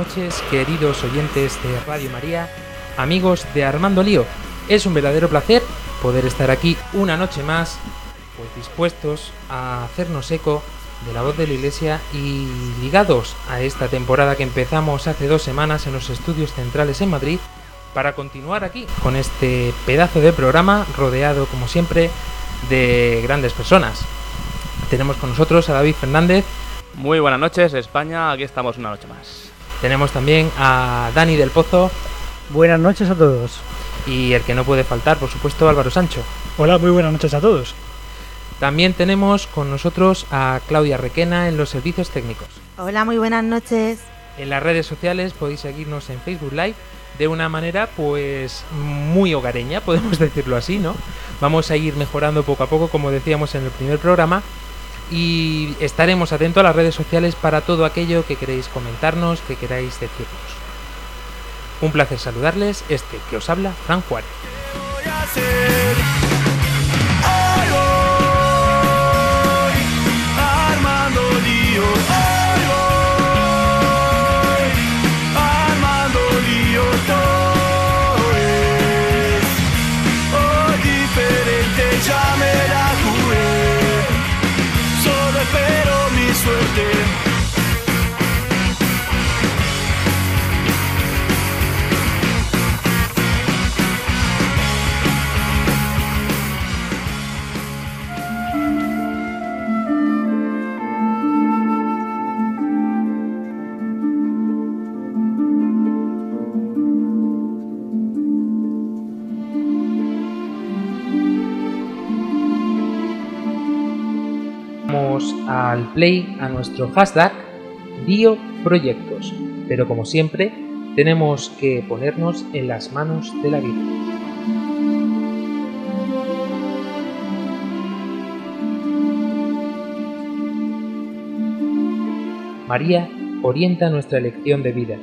noches, queridos oyentes de Radio María, amigos de Armando Lío. Es un verdadero placer poder estar aquí una noche más, pues dispuestos a hacernos eco de la voz de la Iglesia y ligados a esta temporada que empezamos hace dos semanas en los estudios centrales en Madrid para continuar aquí con este pedazo de programa rodeado como siempre de grandes personas. Tenemos con nosotros a David Fernández. Muy buenas noches, España. Aquí estamos una noche más. Tenemos también a Dani del Pozo. Buenas noches a todos. Y el que no puede faltar, por supuesto, Álvaro Sancho. Hola, muy buenas noches a todos. También tenemos con nosotros a Claudia Requena en los servicios técnicos. Hola, muy buenas noches. En las redes sociales podéis seguirnos en Facebook Live de una manera pues muy hogareña, podemos decirlo así, ¿no? Vamos a ir mejorando poco a poco, como decíamos en el primer programa, y estaremos atentos a las redes sociales para todo aquello que queréis comentarnos, que queráis decirnos. Un placer saludarles, este que os habla, Fran Juárez. Al play a nuestro hashtag Dio Proyectos, pero como siempre tenemos que ponernos en las manos de la vida. María orienta nuestra elección de vida.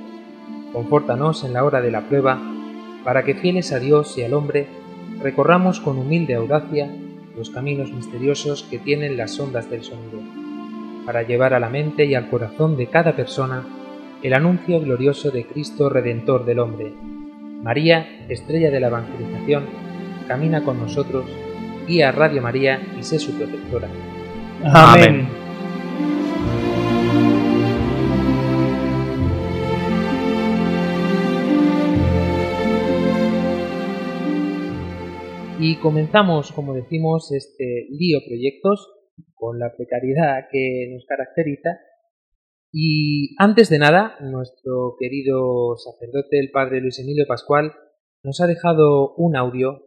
Confórtanos en la hora de la prueba, para que fieles a Dios y al hombre, recorramos con humilde audacia los caminos misteriosos que tienen las ondas del sonido, para llevar a la mente y al corazón de cada persona el anuncio glorioso de Cristo Redentor del hombre. María, estrella de la evangelización, camina con nosotros, guía a Radio María y sé su protectora. Amén. Y comenzamos, como decimos, este lío proyectos con la precariedad que nos caracteriza. Y antes de nada, nuestro querido sacerdote, el padre Luis Emilio Pascual, nos ha dejado un audio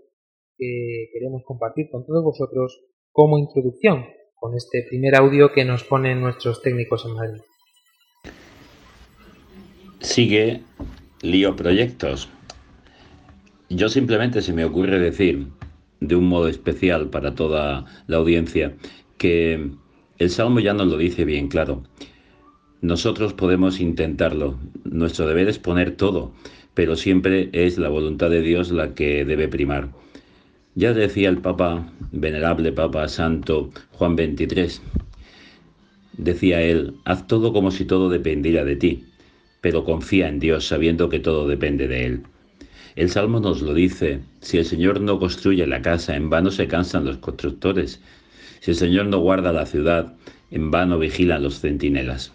que queremos compartir con todos vosotros como introducción con este primer audio que nos ponen nuestros técnicos en Madrid. Sigue Lío Proyectos. Yo simplemente se me ocurre decir, de un modo especial para toda la audiencia, que el Salmo ya nos lo dice bien claro. Nosotros podemos intentarlo. Nuestro deber es poner todo, pero siempre es la voluntad de Dios la que debe primar. Ya decía el Papa, venerable Papa Santo Juan XXIII, decía él, haz todo como si todo dependiera de ti, pero confía en Dios sabiendo que todo depende de Él. El Salmo nos lo dice, si el Señor no construye la casa, en vano se cansan los constructores. Si el Señor no guarda la ciudad, en vano vigilan los centinelas.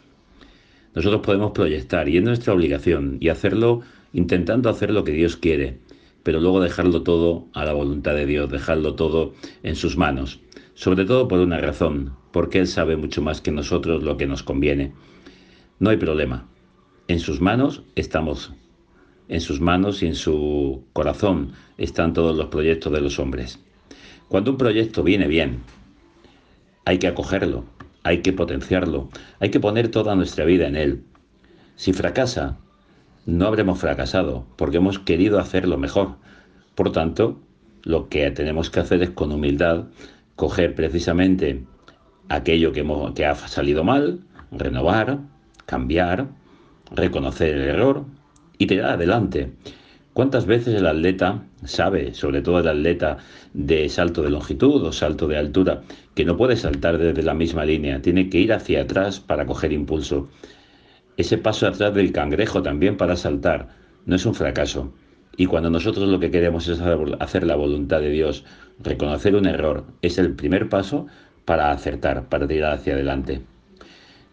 Nosotros podemos proyectar y es nuestra obligación y hacerlo intentando hacer lo que Dios quiere, pero luego dejarlo todo a la voluntad de Dios, dejarlo todo en sus manos. Sobre todo por una razón, porque Él sabe mucho más que nosotros lo que nos conviene. No hay problema. En sus manos estamos. En sus manos y en su corazón están todos los proyectos de los hombres. Cuando un proyecto viene bien, hay que acogerlo, hay que potenciarlo, hay que poner toda nuestra vida en él. Si fracasa, no habremos fracasado, porque hemos querido hacerlo mejor. Por tanto, lo que tenemos que hacer es con humildad coger precisamente aquello que, ha salido mal, renovar, cambiar, reconocer el error y tirar adelante. ¿Cuántas veces el atleta sabe, sobre todo el atleta de salto de longitud o salto de altura, que no puede saltar desde la misma línea, tiene que ir hacia atrás para coger impulso? Ese paso atrás del cangrejo también para saltar no es un fracaso. Y cuando nosotros lo que queremos es hacer la voluntad de Dios, reconocer un error, es el primer paso para acertar, para tirar hacia adelante.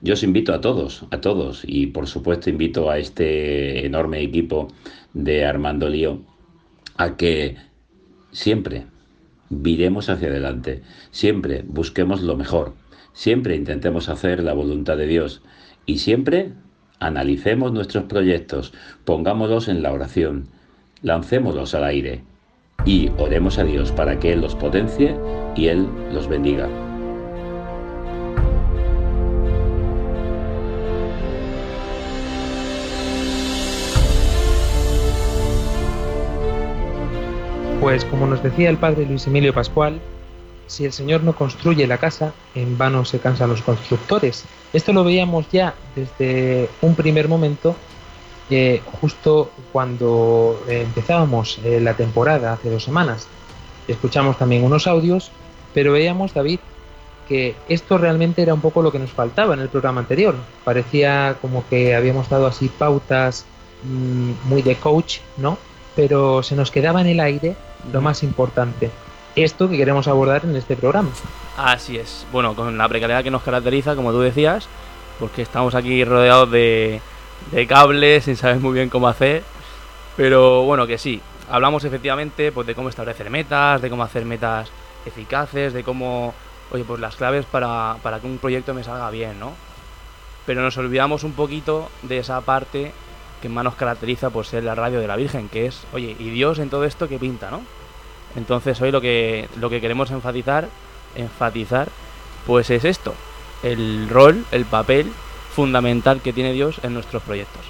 Yo os invito a todos, a todos, y por supuesto invito a este enorme equipo de Armando Lío a que siempre viremos hacia adelante, siempre busquemos lo mejor, siempre intentemos hacer la voluntad de Dios y siempre analicemos nuestros proyectos, pongámoslos en la oración, lancémoslos al aire y oremos a Dios para que Él los potencie y Él los bendiga. Pues como nos decía el padre Luis Emilio Pascual, si el Señor no construye la casa, en vano se cansan los constructores. Esto lo veíamos ya desde un primer momento, eh, justo cuando empezábamos eh, la temporada hace dos semanas. Escuchamos también unos audios, pero veíamos, David, que esto realmente era un poco lo que nos faltaba en el programa anterior. Parecía como que habíamos dado así pautas mmm, muy de coach, ¿no? Pero se nos quedaba en el aire lo más importante, esto que queremos abordar en este programa. Así es. Bueno, con la precariedad que nos caracteriza, como tú decías, porque estamos aquí rodeados de, de cables sin saber muy bien cómo hacer. Pero bueno, que sí. Hablamos efectivamente pues, de cómo establecer metas, de cómo hacer metas eficaces, de cómo, oye, pues las claves para, para que un proyecto me salga bien, ¿no? Pero nos olvidamos un poquito de esa parte que más nos caracteriza por ser la radio de la Virgen, que es, oye, y Dios en todo esto que pinta, ¿no? Entonces hoy lo que, lo que queremos enfatizar, enfatizar, pues es esto, el rol, el papel fundamental que tiene Dios en nuestros proyectos.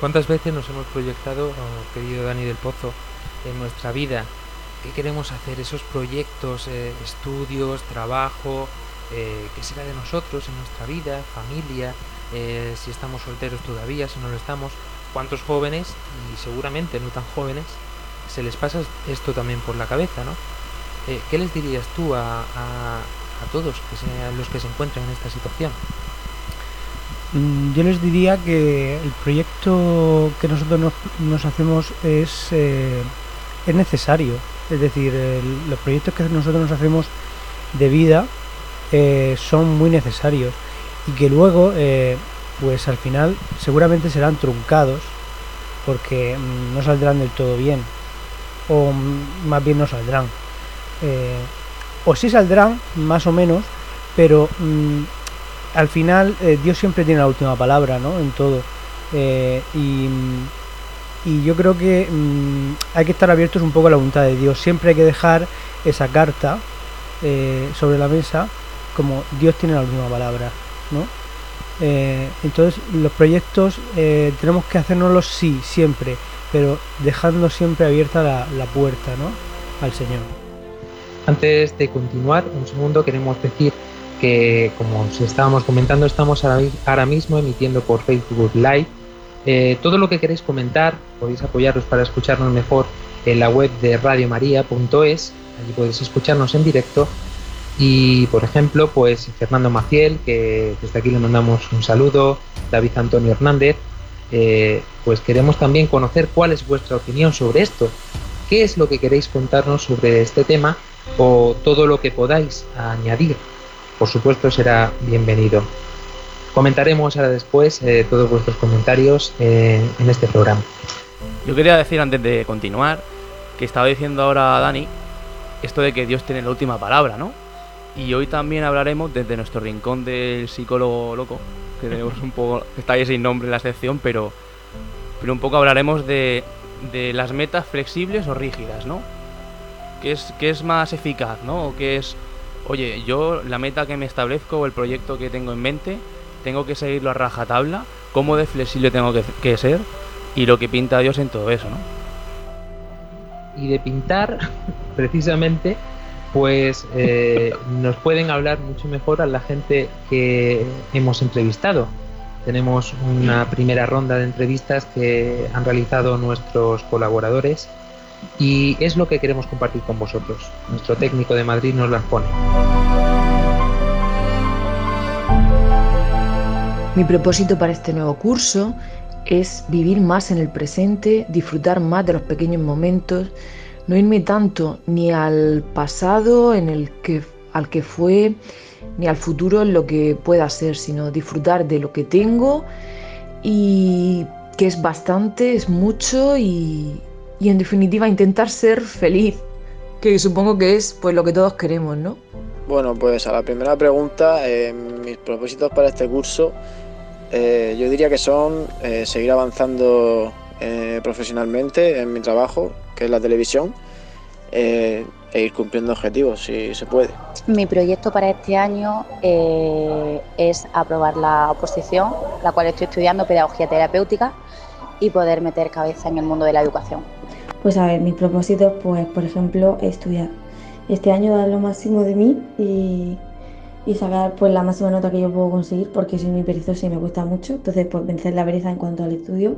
¿Cuántas veces nos hemos proyectado, oh, querido Dani del Pozo, en nuestra vida? ¿Qué queremos hacer? Esos proyectos, eh, estudios, trabajo, eh, ¿qué será de nosotros en nuestra vida, familia? Eh, si estamos solteros todavía, si no lo estamos, cuántos jóvenes, y seguramente no tan jóvenes, se les pasa esto también por la cabeza, ¿no? Eh, ¿Qué les dirías tú a, a, todos los que se encuentran en esta situación? Mm, Yo les diría que el proyecto que nosotros nos, hacemos es, eh, es necesario. Es decir, los proyectos que nosotros nos hacemos de vida son muy necesarios y que luego, eh, pues al final, seguramente serán truncados porque mm, no saldrán del todo bien o mm, más bien no saldrán. Eh, o sí saldrán, más o menos, pero mm, al final eh, Dios siempre tiene la última palabra, ¿no? En todo. Y, yo creo que hay que estar abiertos un poco a la voluntad de Dios. Siempre hay que dejar esa carta sobre la mesa como Dios tiene la última palabra, ¿no? Eh, entonces los proyectos eh, tenemos que hacernoslos sí, siempre, pero dejando siempre abierta la, puerta, ¿no? Al Señor. Antes de continuar, un segundo queremos decir que, como os estábamos comentando, estamos ahora, mi- ahora mismo emitiendo por Facebook Live. Eh, todo lo que queréis comentar, podéis apoyaros para escucharnos mejor en la web de radiomaria.es. Allí podéis escucharnos en directo. Y, por ejemplo, pues Fernando Maciel, que desde aquí le mandamos un saludo, David Antonio Hernández, eh, pues queremos también conocer cuál es vuestra opinión sobre esto. ¿Qué es lo que queréis contarnos sobre este tema o todo lo que podáis añadir? Por supuesto será bienvenido. Comentaremos ahora después eh, todos vuestros comentarios en este programa. Yo quería decir antes de continuar que estaba diciendo ahora Dani esto de que Dios tiene la última palabra, ¿no? Y hoy también hablaremos desde nuestro rincón del psicólogo loco, que tenemos un poco, está ahí sin nombre en la sección, pero, pero un poco hablaremos de, de las metas flexibles o rígidas, ¿no? ¿Qué es, qué es más eficaz, ¿no? O qué es, oye, yo la meta que me establezco o el proyecto que tengo en mente, tengo que seguirlo a rajatabla, cómo de flexible tengo que, que ser, y lo que pinta Dios en todo eso, ¿no? Y de pintar, precisamente, pues eh, nos pueden hablar mucho mejor a la gente que hemos entrevistado. Tenemos una primera ronda de entrevistas que han realizado nuestros colaboradores y es lo que queremos compartir con vosotros. Nuestro técnico de Madrid nos las pone. Mi propósito para este nuevo curso es vivir más en el presente, disfrutar más de los pequeños momentos, no irme tanto ni al pasado en el que al que fue ni al futuro en lo que pueda ser, sino disfrutar de lo que tengo y que es bastante, es mucho y, y en definitiva intentar ser feliz, que supongo que es pues lo que todos queremos, ¿no? Bueno, pues a la primera pregunta, eh, mis propósitos para este curso, eh, yo diría que son eh, seguir avanzando profesionalmente en mi trabajo, que es la televisión, eh, e ir cumpliendo objetivos, si se puede. Mi proyecto para este año eh, es aprobar la oposición, la cual estoy estudiando pedagogía terapéutica y poder meter cabeza en el mundo de la educación. Pues a ver, mis propósitos, pues por ejemplo, estudiar. Este año dar lo máximo de mí y, y sacar pues la máxima nota que yo puedo conseguir, porque soy muy perezosa y me cuesta mucho. Entonces, pues vencer la pereza en cuanto al estudio.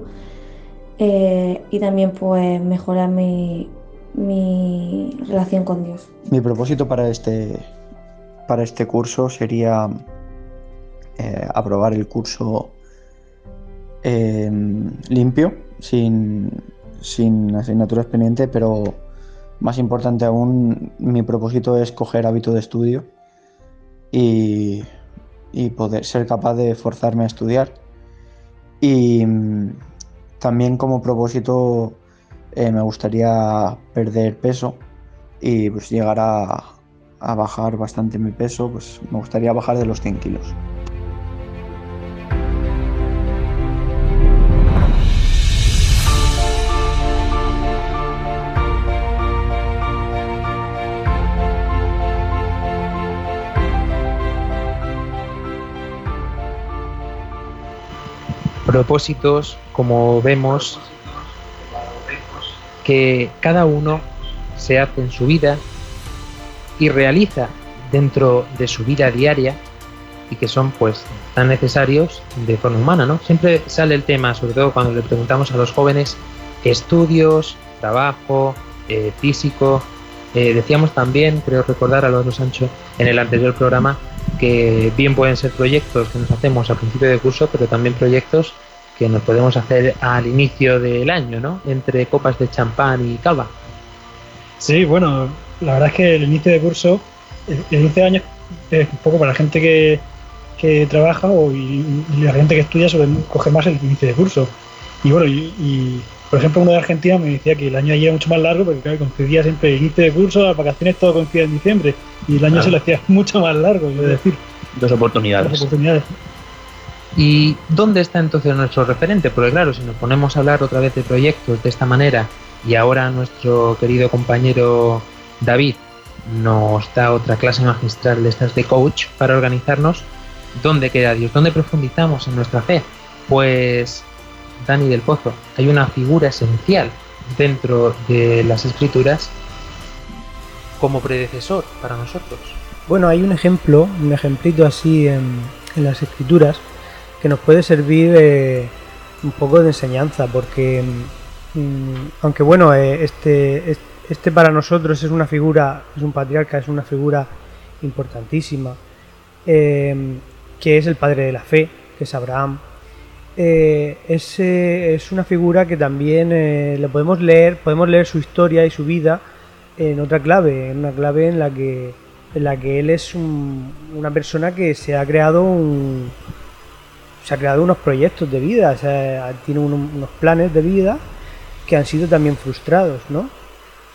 Eh, y también pues mejorar mi, mi relación con Dios. Mi propósito para este, para este curso sería eh, aprobar el curso eh, limpio, sin, sin asignaturas pendientes, pero más importante aún, mi propósito es coger hábito de estudio y, y poder ser capaz de forzarme a estudiar. Y mm, también como propósito eh, me gustaría perder peso y pues llegar a, a bajar bastante mi peso, pues me gustaría bajar de los 100 kilos. Propósitos, como vemos, que cada uno se hace en su vida y realiza dentro de su vida diaria y que son pues tan necesarios de forma humana, ¿no? Siempre sale el tema, sobre todo cuando le preguntamos a los jóvenes, estudios, trabajo, eh, físico. Eh, decíamos también, creo recordar a los Sancho en el anterior programa, que bien pueden ser proyectos que nos hacemos al principio de curso, pero también proyectos que nos podemos hacer al inicio del año, ¿no? Entre copas de champán y cava. Sí, bueno, la verdad es que el inicio de curso, el, el inicio de año es un poco para la gente que, que trabaja o, y, y la gente que estudia suele coger más el inicio de curso. Y bueno, y, y, por ejemplo, uno de Argentina me decía que el año allí era mucho más largo porque claro, coincidía siempre el inicio de curso, las vacaciones todo coincidía en diciembre y el año Claro. se le hacía mucho más largo, es decir, Dos oportunidades. las oportunidades. ¿Y dónde está entonces nuestro referente? Porque claro, si nos ponemos a hablar otra vez de proyectos de esta manera y ahora nuestro querido compañero David nos da otra clase magistral de estas de coach para organizarnos, ¿dónde queda Dios? ¿Dónde profundizamos en nuestra fe? Pues, Dani del Pozo, hay una figura esencial dentro de las escrituras como predecesor para nosotros. Bueno, hay un ejemplo, un ejemplito así en, en las escrituras que nos puede servir eh, un poco de enseñanza, porque mm, aunque bueno, eh, este, es- este para nosotros es una figura, es un patriarca, es una figura importantísima, eh, que es el padre de la fe, que es Abraham. Es, es una figura que también lo podemos leer, podemos leer su historia y su vida en otra clave, en una clave en la que en la que él es un- una persona que se ha creado un, se ha creado unos proyectos de vida, tiene un- unos planes de vida que han sido también frustrados, ¿no?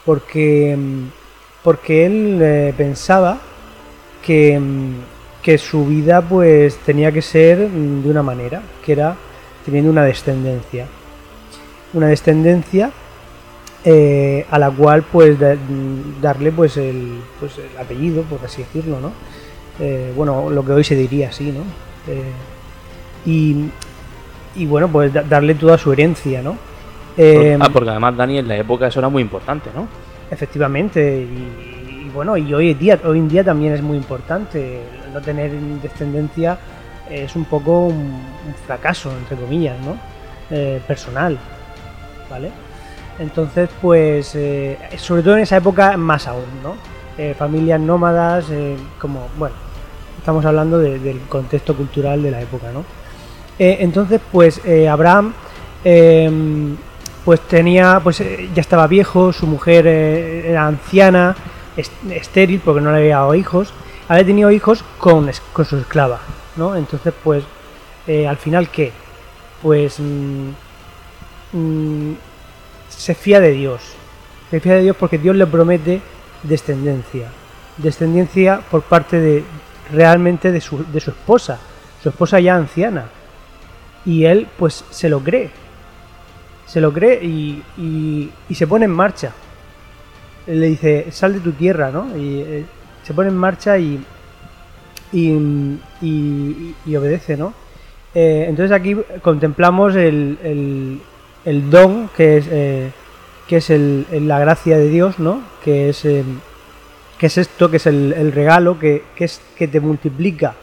Porque, mm, porque él eh, pensaba que, mm, que su vida pues tenía que ser mm, de una manera, que era teniendo una descendencia. Una descendencia eh, a la cual pues da- darle pues el, pues el apellido, por así decirlo, ¿no? Eh, bueno, lo que hoy se diría así, ¿no? Y, y bueno, pues da- darle toda su herencia, ¿no? Eh, ah, porque además, Dani, en la época eso era muy importante, ¿no? Efectivamente, y, y bueno, y hoy en, día, hoy en día también es muy importante. No tener descendencia es un poco un, un fracaso, entre comillas, ¿no? Eh, personal, ¿vale? Entonces, pues, eh, sobre todo en esa época más aún, ¿no? Familias nómadas, como, bueno, estamos hablando de- del contexto cultural de la época, ¿no? Eh, entonces, pues, eh, Abraham, eh, pues tenía, pues eh, ya estaba viejo, su mujer era anciana, est- estéril, porque no le había dado hijos, había tenido hijos con, con su esclava, ¿no? Entonces, pues, al final, ¿qué? Pues mm, mm, se fía de Dios. Se fía de Dios porque Dios le promete descendencia. Descendencia por parte de realmente de su, de su esposa. Su esposa ya anciana. Y él pues se lo cree. Se lo cree y, y- se pone en marcha. Él le dice, sal de tu tierra, ¿no? Y eh, se pone en marcha y, y, obedece, ¿no? Eh, entonces aquí contemplamos el, el- el don que es, eh, que es el- la gracia de Dios, ¿no? Que es, que es esto, que es el, el regalo, que, que es que te multiplica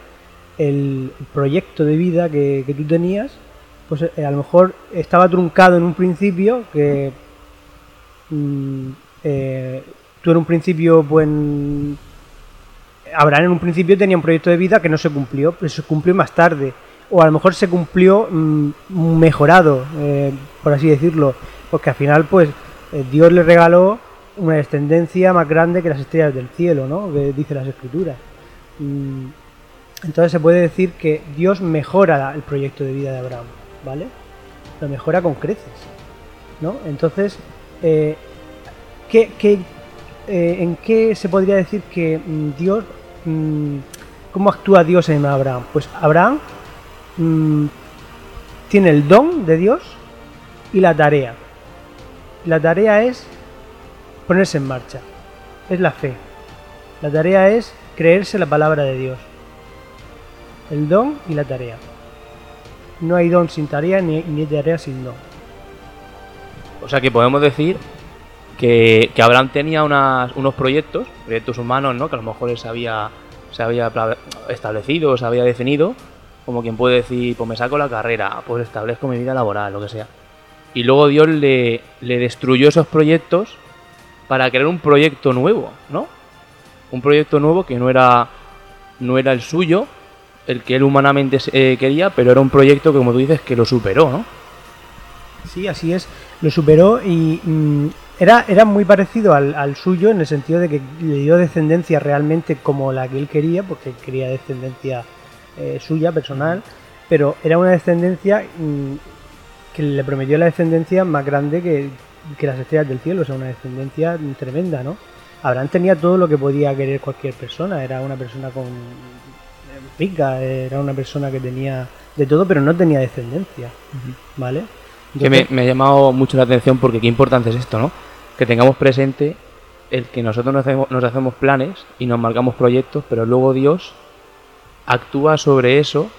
el proyecto de vida que, tú tenías, pues eh, a lo mejor estaba truncado en un principio, que mm, eh, tú en un principio, pues Abraham en un principio tenía un proyecto de vida que no se cumplió, pero se cumplió más tarde. O a lo mejor se cumplió mm, mejorado, eh, por así decirlo. Porque al final, pues, Dios le regaló una descendencia más grande que las estrellas del cielo, ¿no? Que dice las escrituras. Mm, Entonces se puede decir que Dios mejora el proyecto de vida de Abraham, ¿vale? Lo mejora con creces, ¿no? Entonces, eh, ¿qué, qué, eh, ¿en qué se podría decir que mm, Dios, mm, cómo actúa Dios en Abraham? Pues Abraham mm, tiene el don de Dios y la tarea. La tarea es ponerse en marcha, es la fe. La tarea es creerse la palabra de Dios. El don y la tarea. No hay don sin tarea ni, ni tarea sin don. O sea que podemos decir que, que Abraham tenía unos proyectos, proyectos humanos, ¿no? Que a lo mejor se había, se había establecido, se había definido, como quien puede decir, pues me saco la carrera, pues establezco mi vida laboral, lo que sea. Y luego Dios le, le destruyó esos proyectos para crear un proyecto nuevo, ¿no? Un proyecto nuevo que no era, no era el suyo, el que él humanamente eh, quería, pero era un proyecto que, como tú dices, que lo superó, ¿no? Sí, así es. Lo superó y mm, era, era muy parecido al, suyo en el sentido de que le dio descendencia realmente como la que él quería, porque quería descendencia eh, suya, personal, pero era una descendencia mm, que le prometió la descendencia más grande que, que las estrellas del cielo, o sea, una descendencia tremenda, ¿no? Abraham tenía todo lo que podía querer cualquier persona, era una persona con rica, era una persona que tenía de todo, pero no tenía descendencia, ¿vale? Que me, ha llamado mucho la atención porque qué importante es esto, ¿no? Que tengamos presente el que nosotros nos hacemos, nos hacemos planes y nos marcamos proyectos, pero luego Dios actúa sobre eso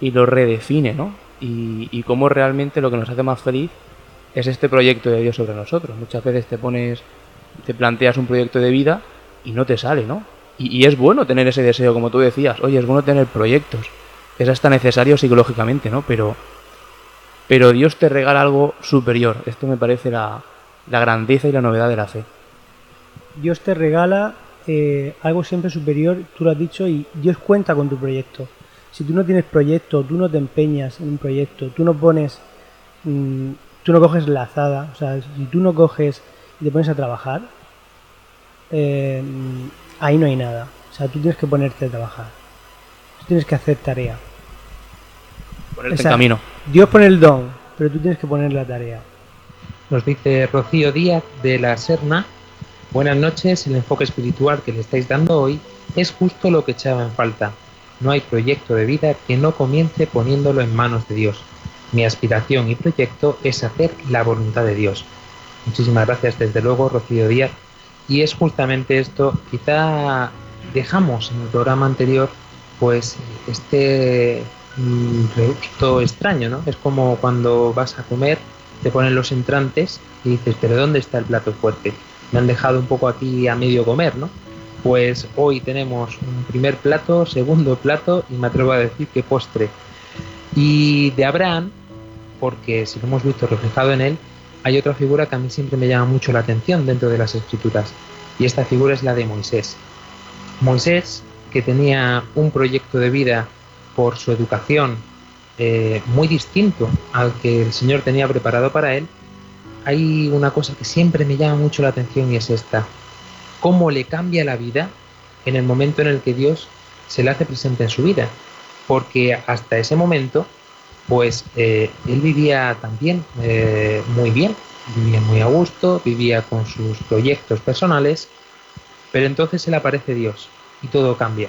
y lo redefine, ¿no? Y, y cómo realmente lo que nos hace más feliz es este proyecto de Dios sobre nosotros. Muchas veces te pones, te planteas un proyecto de vida y no te sale, ¿no? Y, es bueno tener ese deseo, como tú decías, oye, es bueno tener proyectos. Es hasta necesario psicológicamente, ¿no? Pero pero Dios te regala algo superior. Esto me parece la, la grandeza y la novedad de la fe. Dios te regala eh, algo siempre superior, tú lo has dicho, y Dios cuenta con tu proyecto. Si tú no tienes proyecto, tú no te empeñas en un proyecto, tú no pones, mm, tú no coges la azada, o sea, si tú no coges y te pones a trabajar, eh, ahí no hay nada. O sea, tú tienes que ponerte a trabajar. Tú tienes que hacer tarea. Ponerte O sea, en camino. Dios pone el don, pero tú tienes que poner la tarea. Nos dice Rocío Díaz de la Serna. Buenas noches, el enfoque espiritual que le estáis dando hoy es justo lo que echaba en falta. No hay proyecto de vida que no comience poniéndolo en manos de Dios. Mi aspiración y proyecto es hacer la voluntad de Dios. Muchísimas gracias desde luego, Rocío Díaz. Y es justamente esto, quizá dejamos en el programa anterior pues este mm, regusto extraño, ¿no? Es como cuando vas a comer te ponen los entrantes y dices, pero ¿dónde está el plato fuerte? Me han dejado un poco aquí a medio comer, ¿no? Pues hoy tenemos un primer plato, segundo plato y me atrevo a decir que postre. Y de Abraham, porque si lo hemos visto reflejado en él, hay otra figura que a mí siempre me llama mucho la atención dentro de las escrituras. Y esta figura es la de Moisés. Moisés, que tenía un proyecto de vida por su educación eh, muy distinto al que el Señor tenía preparado para él, hay una cosa que siempre me llama mucho la atención y es esta. Cómo le cambia la vida en el momento en el que Dios se le hace presente en su vida. Porque hasta ese momento, pues eh, él vivía también eh, muy bien, vivía muy a gusto, vivía con sus proyectos personales, pero entonces se le aparece Dios y todo cambia.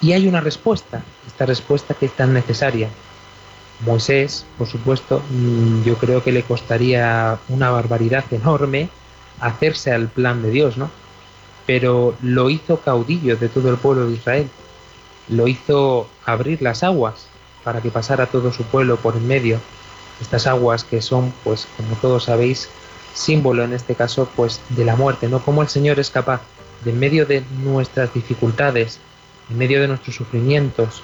Y hay una respuesta, esta respuesta que es tan necesaria. Moisés, por supuesto, mm, yo creo que le costaría una barbaridad enorme hacerse al plan de Dios, ¿no? Pero lo hizo caudillo de todo el pueblo de Israel. Lo hizo abrir las aguas para que pasara todo su pueblo por en medio. Estas aguas que son, pues, como todos sabéis, símbolo en este caso, pues, de la muerte, ¿no? Como el Señor es capaz de en medio de nuestras dificultades, en medio de nuestros sufrimientos,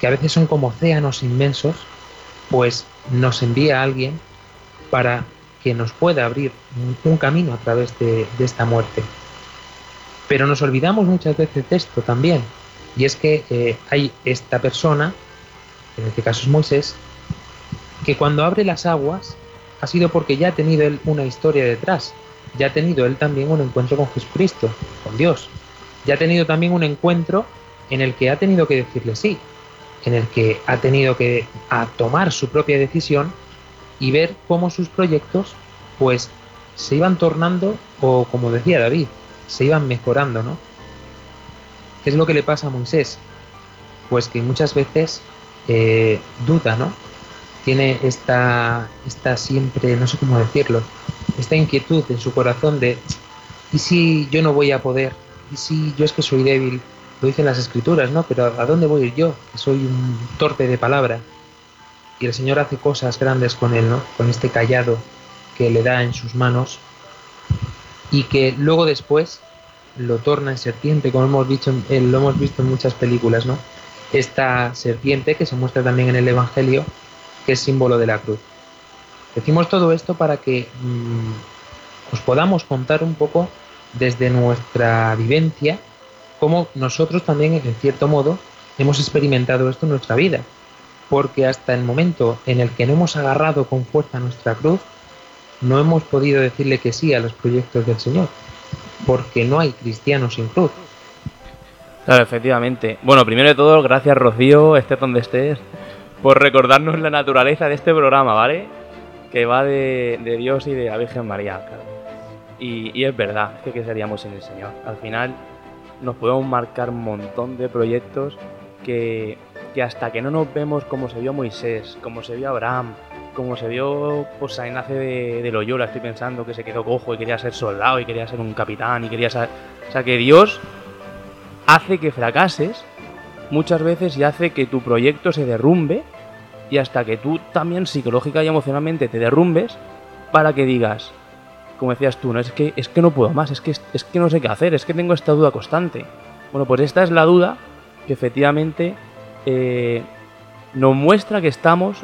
que a veces son como océanos inmensos, pues nos envía a alguien para que nos pueda abrir un, camino a través de, esta muerte. Pero nos olvidamos muchas veces de esto también, y es que eh, hay esta persona, en este caso es Moisés, que cuando abre las aguas ha sido porque ya ha tenido él una historia detrás, ya ha tenido él también un encuentro con Jesucristo, con Dios, ya ha tenido también un encuentro en el que ha tenido que decirle sí, en el que ha tenido que tomar su propia decisión y ver cómo sus proyectos pues se iban tornando o como decía David, se iban mejorando, ¿no? ¿Qué es lo que le pasa a Moisés? Pues que muchas veces eh, duda, ¿no? Tiene esta, esta siempre, no sé cómo decirlo, esta inquietud en su corazón de, ¿y si yo no voy a poder? ¿Y si yo es que soy débil? lo dicen las escrituras, ¿no? Pero ¿a dónde voy yo? Que soy un torpe de palabra. Y el Señor hace cosas grandes con él, ¿no? Con este callado que le da en sus manos y que luego después lo torna en serpiente, como hemos visto, eh, lo hemos visto en muchas películas, ¿no? Esta serpiente que se muestra también en el Evangelio, que es símbolo de la cruz. Decimos todo esto para que mm, os podamos contar un poco desde nuestra vivencia cómo nosotros también, en cierto modo, hemos experimentado esto en nuestra vida. Porque hasta el momento en el que no hemos agarrado con fuerza nuestra cruz, no hemos podido decirle que sí a los proyectos del Señor. Porque no hay cristianos sin cruz. Claro, efectivamente. Bueno, primero de todo, gracias Rocío, estés donde estés, por recordarnos la naturaleza de este programa, ¿vale? Que va de, Dios y de la Virgen María. Y, es verdad, es que ¿qué seríamos sin el Señor? Al final, nos podemos marcar un montón de proyectos que, hasta que no nos vemos como se vio Moisés, como se vio Abraham, como se vio pues nace de, de, Loyola, estoy pensando que se quedó cojo y quería ser soldado y quería ser un capitán y quería ser... O sea que Dios hace que fracases muchas veces y hace que tu proyecto se derrumbe y hasta que tú también psicológica y emocionalmente te derrumbes para que digas, como decías tú, ¿no? Es que, es que no puedo más, es que, es que no sé qué hacer, es que tengo esta duda constante. Bueno, pues esta es la duda que efectivamente eh, nos muestra que estamos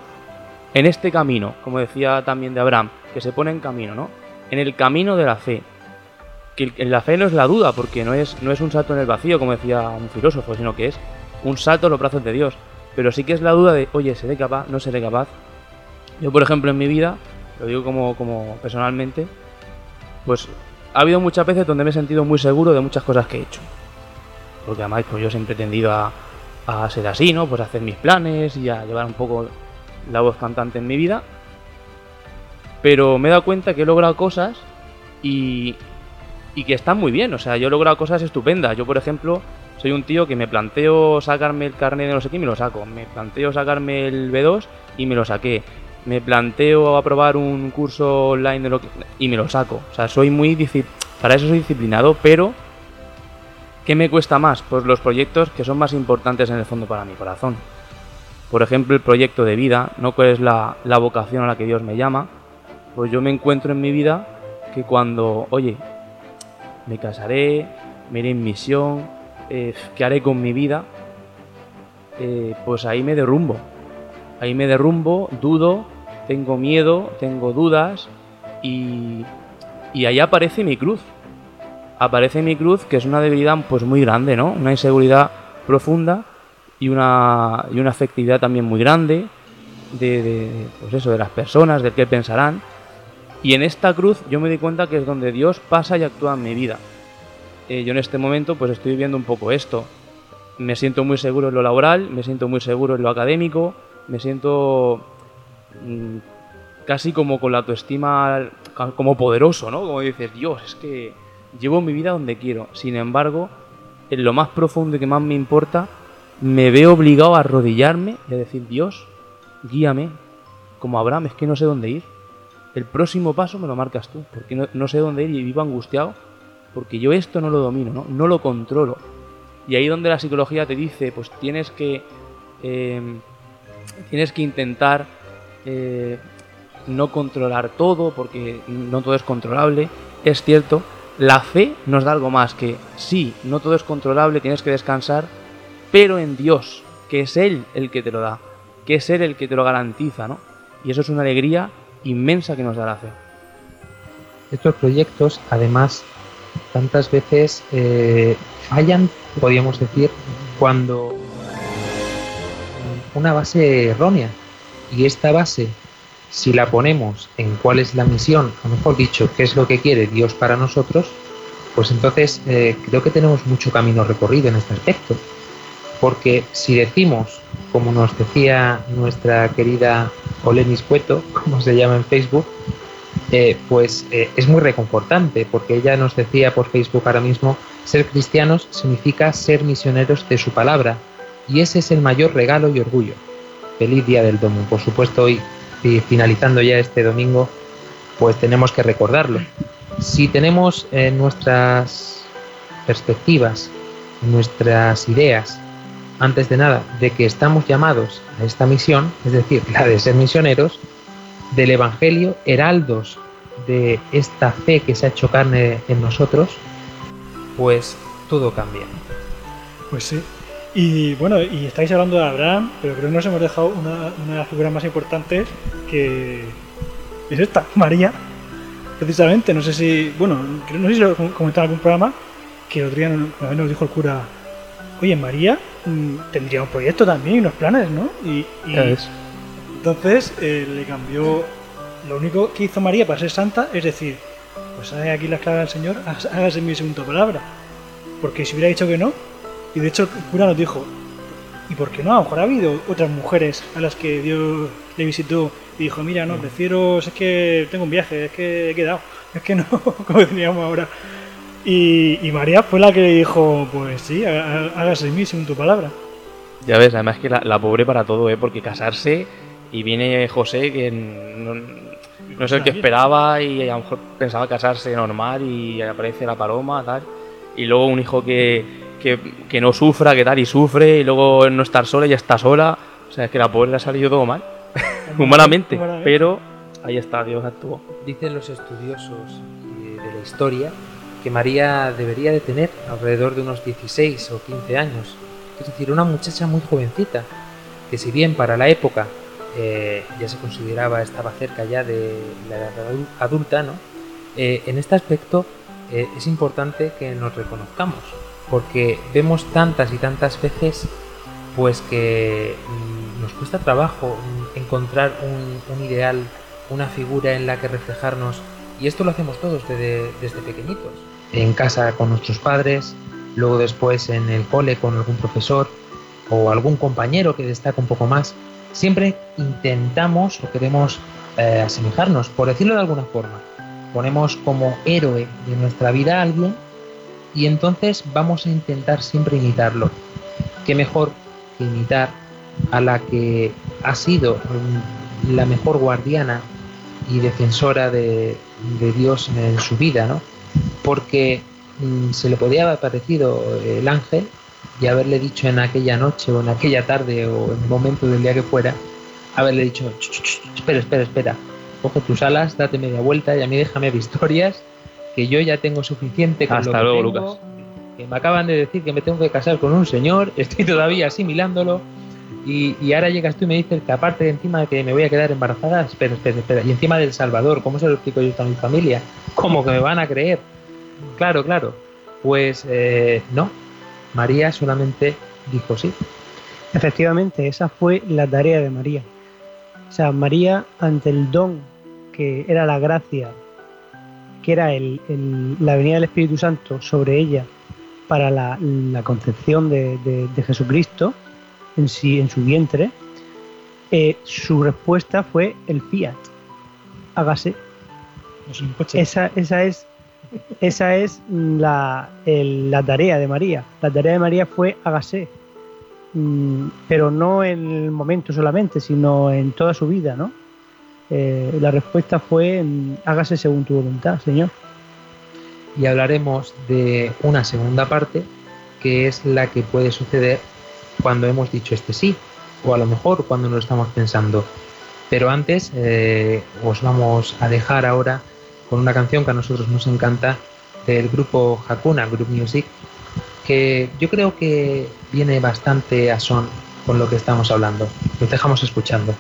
en este camino, como decía también de Abraham, que se pone en camino, ¿no? En el camino de la fe. Que la fe no es la duda, porque no es, no es un salto en el vacío, como decía un filósofo, sino que es un salto a los brazos de Dios. Pero sí que es la duda de, oye, ¿seré capaz? ¿No seré capaz? Yo, por ejemplo, en mi vida, lo digo como, como personalmente, pues ha habido muchas veces donde me he sentido muy seguro de muchas cosas que he hecho. Porque además pues yo siempre he tendido a, ser así, ¿no? Pues a hacer mis planes y a llevar un poco la voz cantante en mi vida. Pero me he dado cuenta que he logrado cosas y, y que están muy bien. O sea, yo he logrado cosas estupendas. Yo, por ejemplo, soy un tío que me planteo sacarme el carnet de no sé qué y me lo saco. Me planteo sacarme el B2 y me lo saqué me planteo aprobar un curso online de lo que, y me lo saco. O sea, soy muy para eso soy disciplinado, pero ¿qué me cuesta más? Pues los proyectos que son más importantes en el fondo para mi corazón. por ejemplo, el proyecto de vida, ¿no? ¿Cuál es la, la vocación a la que Dios me llama? Pues yo me encuentro en mi vida que cuando, oye, me casaré, me iré en misión, eh, ¿qué haré con mi vida? Eh, pues ahí me derrumbo. Ahí me derrumbo, dudo, tengo miedo, tengo dudas y, y ahí aparece mi cruz. Aparece mi cruz, que es una debilidad pues muy grande, ¿no? Una inseguridad profunda y una, y una afectividad también muy grande de, de, pues eso, de las personas, del qué pensarán. Y en esta cruz yo me di cuenta que es donde Dios pasa y actúa en mi vida. Eh, yo en este momento pues estoy viviendo un poco esto. Me siento muy seguro en lo laboral, me siento muy seguro en lo académico, me siento mmm, casi como con la autoestima como poderoso, ¿no? Como dices, Dios, es que llevo mi vida donde quiero. Sin embargo, en lo más profundo y que más me importa, me veo obligado a arrodillarme y a decir, Dios, guíame, como Abraham, es que no sé dónde ir. El próximo paso me lo marcas tú, porque no, sé dónde ir y vivo angustiado, porque yo esto no lo domino, ¿no? no lo controlo. Y ahí donde la psicología te dice, pues tienes que, eh, tienes que intentar eh, no controlar todo, porque no todo es controlable, es cierto. La fe nos da algo más que, sí, no todo es controlable, tienes que descansar, pero en Dios, que es Él el que te lo da, que es Él el que te lo garantiza, ¿no? Y eso es una alegría inmensa que nos da la fe. Estos proyectos, además, tantas veces eh, fallan, podríamos decir, cuando una base errónea. Y esta base, si la ponemos en cuál es la misión, o mejor dicho, qué es lo que quiere Dios para nosotros, pues entonces eh, creo que tenemos mucho camino recorrido en este aspecto. Porque si decimos, como nos decía nuestra querida Olenis Cueto, como se llama en Facebook, eh, pues eh, es muy reconfortante, porque ella nos decía por Facebook ahora mismo, ser cristianos significa ser misioneros de su palabra, y ese es el mayor regalo y orgullo. Feliz día del Domo. Por supuesto, hoy, finalizando ya este domingo, pues tenemos que recordarlo. Si tenemos eh, nuestras perspectivas, nuestras ideas, antes de nada, de que estamos llamados a esta misión, es decir, la de ser misioneros, del Evangelio, heraldos de esta fe que se ha hecho carne en nosotros, pues todo cambia. Pues sí. Y bueno, y estáis hablando de Abraham, pero creo que nos hemos dejado una, una de las figuras más importantes que es esta, María. Precisamente, no sé si, bueno, no sé si lo comentaba en algún programa, que el otro día nos, dijo el cura, oye, María tendría un proyecto también y unos planes, ¿no? Y, y entonces eh, le cambió, lo único que hizo María para ser santa es decir, pues hay aquí las claves del Señor, hágase mi segunda palabra. Porque si hubiera dicho que no, y de hecho el cura nos dijo, ¿y por qué no? A lo mejor ha habido otras mujeres a las que Dios le visitó y dijo, mira, no, prefiero, es que tengo un viaje, es que he quedado, es que no, como teníamos ahora. Y, y, María fue la que le dijo, pues sí, hágase en mí según tu palabra. Ya ves, además que la, la, pobre para todo, ¿eh? Porque casarse y viene José que no, no es el que esperaba y a lo mejor pensaba casarse normal y aparece la paloma, tal. Y luego un hijo que, que, que no sufra, que tal, y sufre, y luego no estar sola y ya está sola. O sea, es que la pobre le ha salido todo mal, humanamente, pero ahí está, Dios actuó. Dicen los estudiosos de la historia que María debería de tener alrededor de unos 16 o 15 años. Es decir, una muchacha muy jovencita, que si bien para la época eh, ya se consideraba, estaba cerca ya de la edad adulta, ¿no? Eh, en este aspecto eh, es importante que nos reconozcamos, porque vemos tantas y tantas veces pues que mm, nos cuesta trabajo encontrar un, un, ideal, una figura en la que reflejarnos, y esto lo hacemos todos desde, desde pequeñitos. En casa con nuestros padres, luego después en el cole con algún profesor o algún compañero que destaca un poco más, siempre intentamos o queremos eh, asemejarnos, por decirlo de alguna forma. Ponemos como héroe de nuestra vida a alguien y entonces vamos a intentar siempre imitarlo. ¿Qué mejor que imitar a la que ha sido la mejor guardiana y defensora de, de Dios en su vida, ¿no? Porque mmm, se le podía haber parecido el ángel y haberle dicho en aquella noche o en aquella tarde o en el momento del día que fuera, haberle dicho, "Ch, ch, ch, espera, espera, espera, coge tus alas, date media vuelta y a mí déjame historias, que yo ya tengo suficiente con Hasta lo que luego, tengo, Lucas. que me acaban de decir que me tengo que casar con un señor, estoy todavía asimilándolo y, ahora llegas tú y me dices que aparte de encima de que me voy a quedar embarazada, espera, espera, espera, y encima del Salvador, ¿cómo se lo explico yo a mi familia? ¿Cómo que me van a creer? Claro, claro. Pues eh, no, María solamente dijo sí. Efectivamente, esa fue la tarea de María. O sea, María, ante el don que era la gracia, que era la venida del Espíritu Santo sobre ella para la, concepción de- de Jesucristo en, sí, en su vientre, eh, su respuesta fue el fiat. Hágase. Esa, esa es, esa es la, el- la tarea de María. La tarea de María fue hágase. Mm, pero no en el momento solamente, sino en toda su vida, ¿no? Eh, la respuesta fue mm, hágase según tu voluntad, Señor. y hablaremos de una segunda parte que es la que puede suceder cuando hemos dicho este sí o a lo mejor cuando lo estamos pensando. Pero antes eh, os vamos a dejar ahora con una canción que a nosotros nos encanta del grupo Hakuna Group Music que yo creo que viene bastante a son con lo que estamos hablando. Los dejamos escuchando.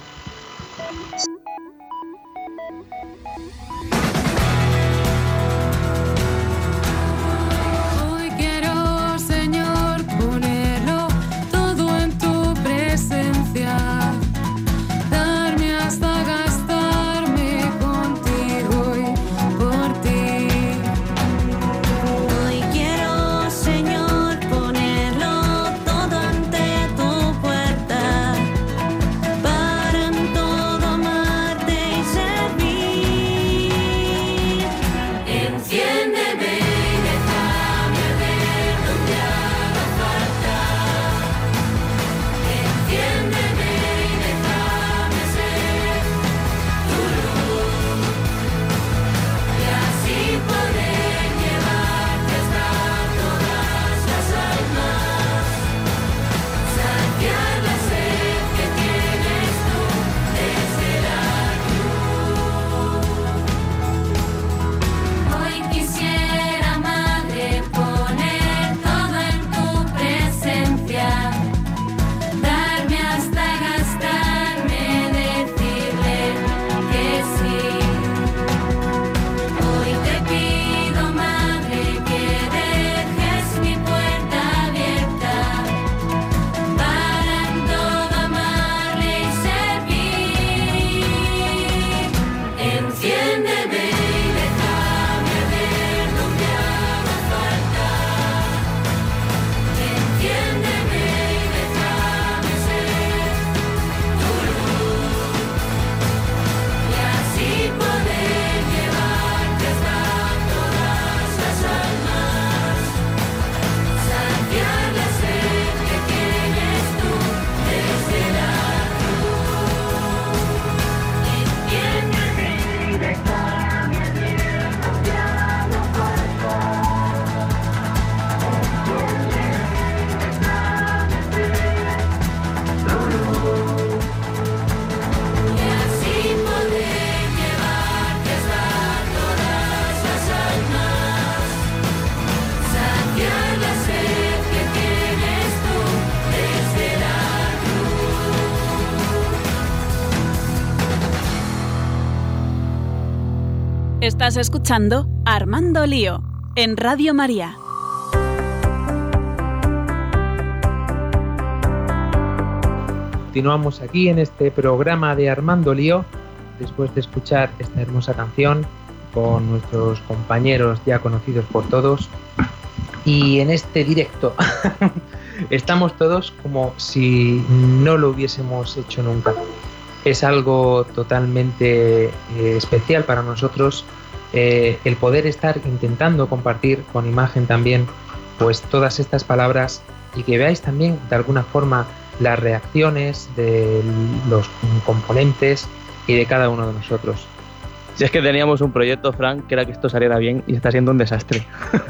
Estás escuchando Armando Lío en Radio María. Continuamos aquí en este programa de Armando Lío, después de escuchar esta hermosa canción con nuestros compañeros ya conocidos por todos. Y en este directo estamos todos como si no lo hubiésemos hecho nunca. Es algo totalmente eh, especial para nosotros eh, el poder estar intentando compartir con imagen también pues todas estas palabras y que veáis también de alguna forma las reacciones de los componentes y de cada uno de nosotros. Si es que teníamos un proyecto, Frank, que era que esto saliera bien y está siendo un desastre.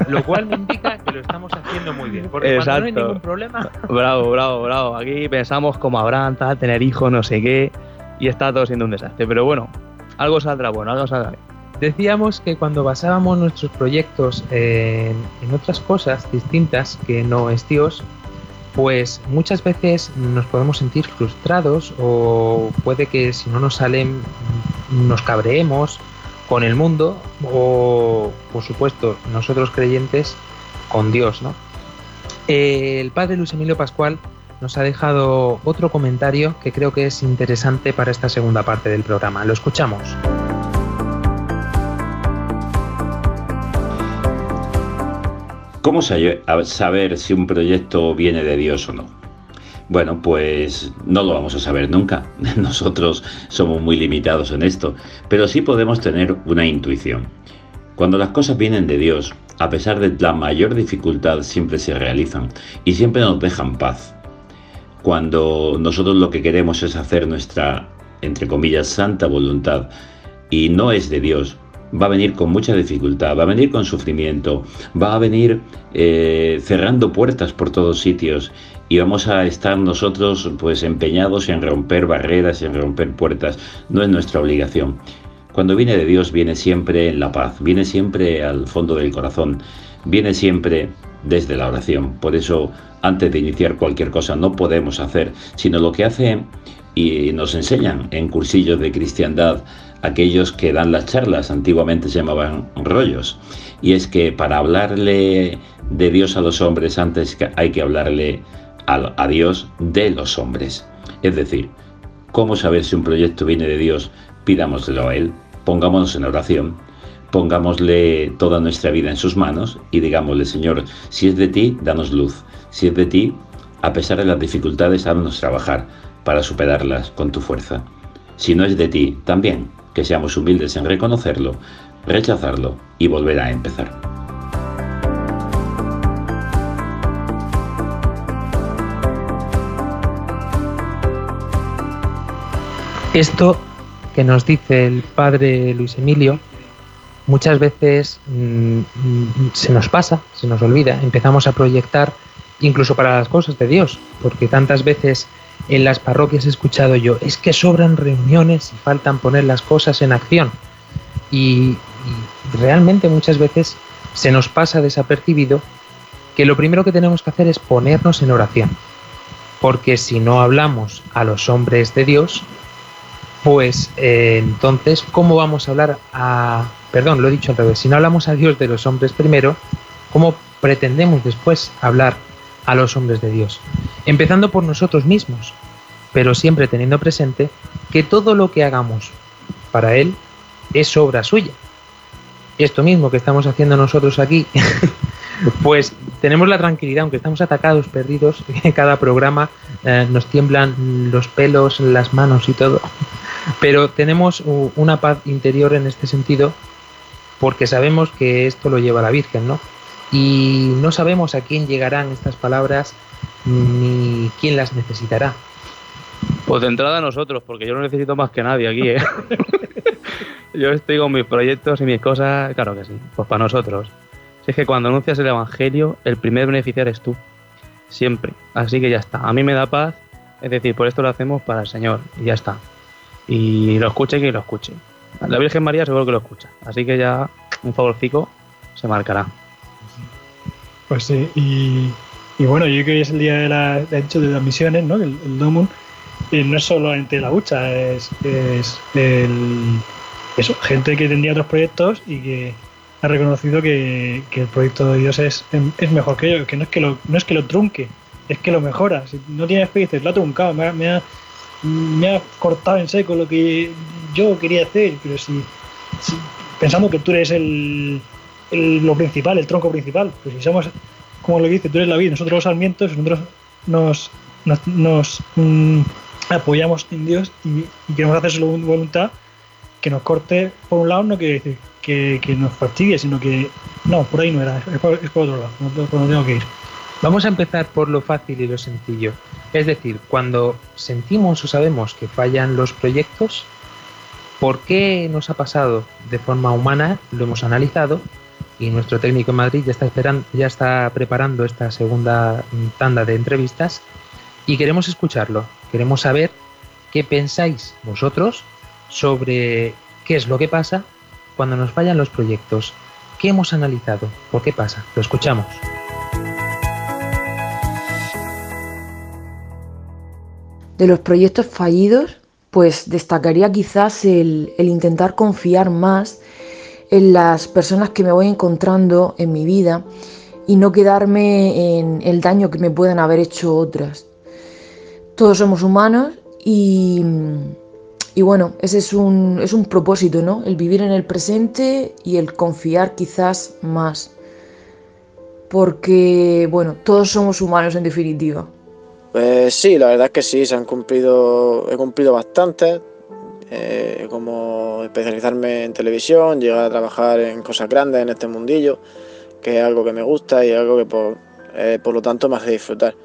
Lo cual me indica que lo estamos haciendo muy bien. Porque cuando no hay Exacto. ningún problema, Bravo, bravo, bravo. Aquí pensamos como Abraham, tal, tener hijos, no sé qué, y está todo siendo un desastre. Pero bueno, algo saldrá bueno, algo saldrá bien. Decíamos que cuando basábamos nuestros proyectos en, otras cosas distintas que no es Dios, pues muchas veces nos podemos sentir frustrados o puede que si no nos salen nos cabreemos con el mundo o, por supuesto, nosotros creyentes con Dios, ¿no? El padre Luis Emilio Pascual nos ha dejado otro comentario que creo que es interesante para esta segunda parte del programa. Lo escuchamos. ¿Cómo saber si un proyecto viene de Dios o no? Bueno, pues no lo vamos a saber nunca. Nosotros somos muy limitados en esto, pero sí podemos tener una intuición. Cuando las cosas vienen de Dios, a pesar de la mayor dificultad, siempre se realizan y siempre nos dejan paz. Cuando nosotros lo que queremos es hacer nuestra, entre comillas, santa voluntad y no es de Dios, va a venir con mucha dificultad, va a venir con sufrimiento, va a venir eh, cerrando puertas por todos sitios y vamos a estar nosotros pues empeñados en romper barreras, en romper puertas. No es nuestra obligación. Cuando viene de Dios viene siempre en la paz, viene siempre al fondo del corazón, viene siempre desde la oración. Por eso antes de iniciar cualquier cosa no podemos hacer, sino lo que hace y nos enseñan en cursillos de cristiandad aquellos que dan las charlas, antiguamente se llamaban rollos, y es que para hablarle de Dios a los hombres antes hay que hablarle a, a Dios de los hombres. Es decir, ¿cómo saber si un proyecto viene de Dios? Pidámoslo a Él, pongámonos en oración, pongámosle toda nuestra vida en sus manos y digámosle, Señor, si es de ti, danos luz, si es de ti, a pesar de las dificultades, haznos trabajar para superarlas con tu fuerza. Si no es de ti, también que seamos humildes en reconocerlo, rechazarlo y volver a empezar. Esto que nos dice el padre Luis Emilio muchas veces mm, mm, se nos pasa, se nos olvida, empezamos a proyectar incluso para las cosas de Dios, porque tantas veces en las parroquias he escuchado yo, es que sobran reuniones y faltan poner las cosas en acción. Y, realmente muchas veces se nos pasa desapercibido que lo primero que tenemos que hacer es ponernos en oración. Porque si no hablamos a los hombres de Dios, pues eh, entonces, ¿cómo vamos a hablar a... Perdón, lo he dicho al revés. Si no hablamos a Dios de los hombres primero, ¿cómo pretendemos después hablar a los hombres de Dios? Empezando por nosotros mismos, pero siempre teniendo presente que todo lo que hagamos para Él es obra suya. Esto mismo que estamos haciendo nosotros aquí, pues tenemos la tranquilidad, aunque estamos atacados, perdidos, cada programa eh, nos tiemblan los pelos, las manos y todo, pero tenemos una paz interior en este sentido porque sabemos que esto lo lleva la Virgen, ¿no? Y no sabemos a quién llegarán estas palabras ni quién las necesitará. Pues de entrada nosotros, porque yo no necesito más que nadie aquí, ¿eh? yo estoy con mis proyectos y mis cosas, claro que sí, pues para nosotros. Si es que cuando anuncias el Evangelio, el primer beneficiario eres tú, siempre. Así que ya está, a mí me da paz, es decir, por esto lo hacemos para el Señor, y ya está. Y lo escuche quien lo escuche. La Virgen María seguro que lo escucha, así que ya un favorcico se marcará. Pues sí, y, bueno, yo creo que hoy es el día de, la, de hecho de las misiones, ¿no? El, el y no es solamente la hucha, es, es el, eso, gente que tendría otros proyectos y que ha reconocido que, que el proyecto de Dios es, es mejor que ellos, que no es que lo, no es que lo trunque, es que lo mejora. Si no tienes fe, dices, lo ha truncado, me ha, me ha, cortado en seco lo que yo quería hacer, pero si, si- pensando que tú eres el, el- lo principal, el tronco principal, pues si somos, como lo que dice, tú eres la vida, nosotros los sarmientos, nosotros nos, nos, nos, mm, apoyamos en Dios y, y queremos hacer su voluntad, que nos corte por un lado no quiere decir que, que nos fastidie, sino que no, por ahí no era, es por, es por otro lado, por donde tengo que ir. Vamos a empezar por lo fácil y lo sencillo. Es decir, cuando sentimos o sabemos que fallan los proyectos, por qué nos ha pasado de forma humana, lo hemos analizado y nuestro técnico en Madrid ya está, esperando, ya está preparando esta segunda tanda de entrevistas y queremos escucharlo. Queremos saber qué pensáis vosotros sobre qué es lo que pasa cuando nos fallan los proyectos. ¿Qué hemos analizado? ¿Por qué pasa? Lo escuchamos. De los proyectos fallidos, pues destacaría quizás el, el intentar confiar más en las personas que me voy encontrando en mi vida y no quedarme en el daño que me puedan haber hecho otras. Todos somos humanos y, bueno, ese es un, es un propósito, ¿no? El vivir en el presente y el confiar quizás más. Porque, bueno, todos somos humanos en definitiva. Pues sí, la verdad es que sí, se han cumplido, he cumplido bastante, eh, como especializarme en televisión, llegar a trabajar en cosas grandes en este mundillo, que es algo que me gusta y algo que por, eh, por lo tanto me hace disfrutar.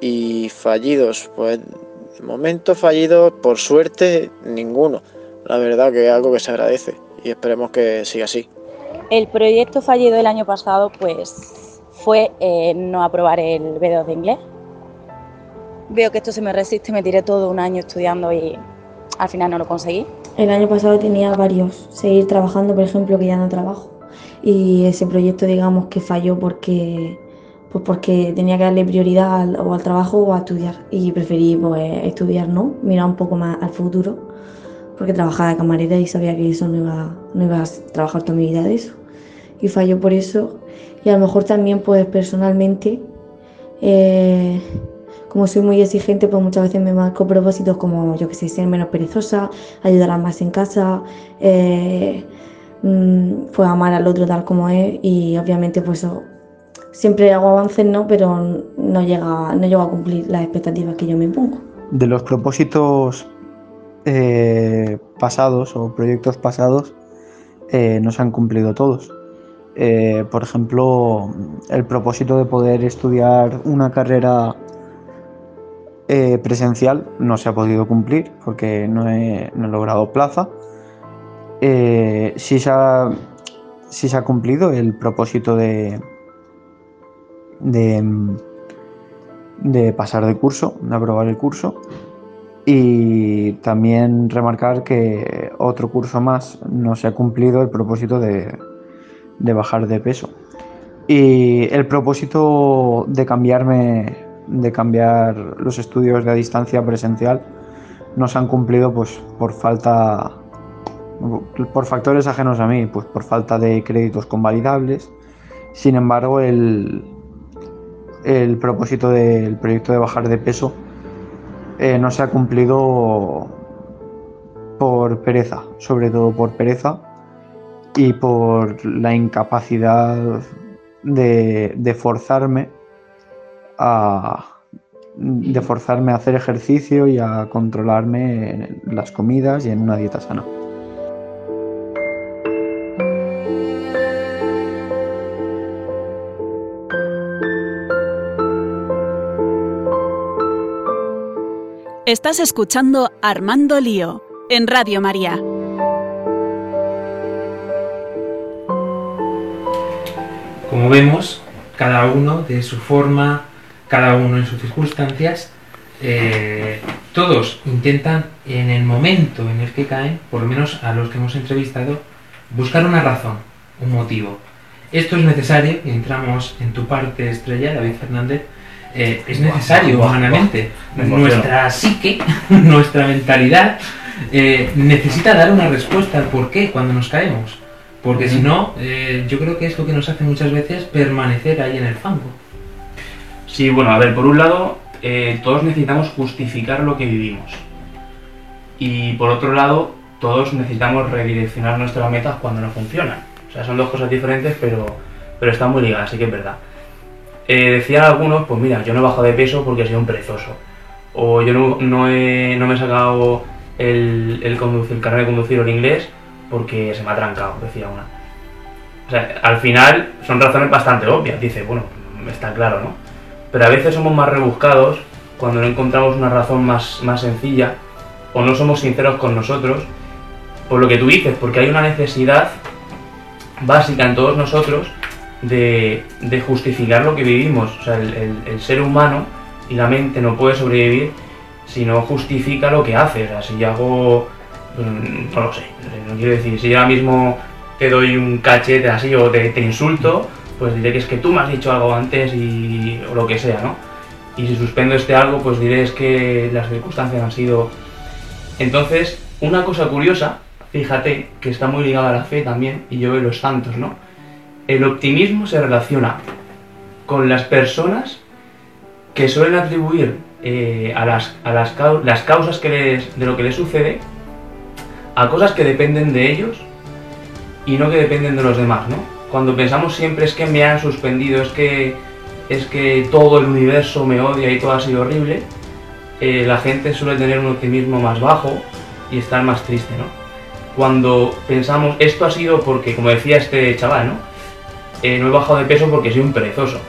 Y fallidos, pues de momento fallidos, por suerte, ninguno. La verdad que es algo que se agradece y esperemos que siga así. El proyecto fallido del año pasado, pues fue eh, no aprobar el B2 de inglés. Veo que esto se me resiste, me tiré todo un año estudiando y al final no lo conseguí. El año pasado tenía varios, seguir trabajando, por ejemplo, que ya no trabajo. Y ese proyecto, digamos, que falló porque, pues porque tenía que darle prioridad al, o al trabajo o a estudiar. Y preferí pues, estudiar, ¿no? Mirar un poco más al futuro, porque trabajaba de camarera y sabía que eso no iba, no iba a trabajar toda mi vida de eso. Y falló por eso. Y a lo mejor también, pues personalmente, eh, como soy muy exigente, pues muchas veces me marco propósitos como, yo que sé, ser menos perezosa, ayudar a más en casa, eh, mm, pues amar al otro tal como es y obviamente pues eso, siempre hago avances, ¿no? Pero no llega, no llego a cumplir las expectativas que yo me pongo. De los propósitos eh, pasados o proyectos pasados, eh, no se han cumplido todos. Eh, por ejemplo, el propósito de poder estudiar una carrera presencial no se ha podido cumplir porque no he, no he logrado plaza. Eh, sí, se sí se ha cumplido el propósito de, de, de pasar de curso, de aprobar el curso. Y también remarcar que otro curso más no se ha cumplido el propósito de, de bajar de peso. Y el propósito de cambiarme, de cambiar los estudios de a distancia presencial, no se han cumplido pues por falta, por factores ajenos a mí, pues por falta de créditos convalidables. Sin embargo, el, el propósito del proyecto de bajar de peso eh, no se ha cumplido por pereza, sobre todo por pereza y por la incapacidad de, de forzarme a de forzarme a hacer ejercicio y a controlarme las comidas y en una dieta sana. Estás escuchando Armando Lío en Radio María. Como vemos, cada uno de su forma, cada uno en sus circunstancias, eh, todos intentan en el momento en el que caen, por lo menos a los que hemos entrevistado, buscar una razón, un motivo. Esto es necesario, y entramos en tu parte estrella, David Fernández, eh, es necesario humanamente. Nuestra psique, nuestra mentalidad, eh, necesita dar una respuesta al por qué cuando nos caemos. Porque si no, eh, yo creo que es lo que nos hace muchas veces permanecer ahí en el fango. Sí, bueno, a ver, por un lado, todos necesitamos justificar lo que vivimos. Y por otro lado, todos necesitamos redireccionar nuestras metas cuando no funcionan. O sea, son dos cosas diferentes, pero, pero están muy ligadas, sí que es verdad. Eh, decían algunos, pues mira, yo no he bajado de peso porque soy un perezoso. O yo no, no he- no me he sacado el, el, conducir, el carnet de conducir el inglés porque se me ha trancado, decía una. O sea, al final son razones bastante obvias, dice, bueno, está claro, ¿no? Pero a veces somos más rebuscados cuando no encontramos una razón más, más sencilla o no somos sinceros con nosotros, por lo que tú dices, porque hay una necesidad básica en todos nosotros de, de justificar lo que vivimos. O sea, el, el- el ser humano y la mente no puede sobrevivir si no justifica lo que hace. O sea, si yo hago, mm, no lo sé, no quiero decir, si yo ahora mismo te doy un cachete así o te, te insulto, pues diré que es que tú me has dicho algo antes y o lo que sea, ¿no? Y si suspendo este algo, pues diré es que las circunstancias han sido... Entonces, una cosa curiosa, fíjate, que está muy ligada a la fe también, y yo veo los santos, ¿no? El optimismo se relaciona con las personas que suelen atribuir eh, a, las, a las, cau- las causas que les- de lo que les sucede a cosas que dependen de ellos y no que dependen de los demás, ¿no? Cuando pensamos siempre es que me han suspendido, es que, es que todo el universo me odia y todo ha sido horrible, eh, la gente suele tener un optimismo más bajo y estar más triste, ¿no? Cuando pensamos, esto ha sido porque, como decía este chaval, ¿no? Eh, no he bajado de peso porque soy un perezoso.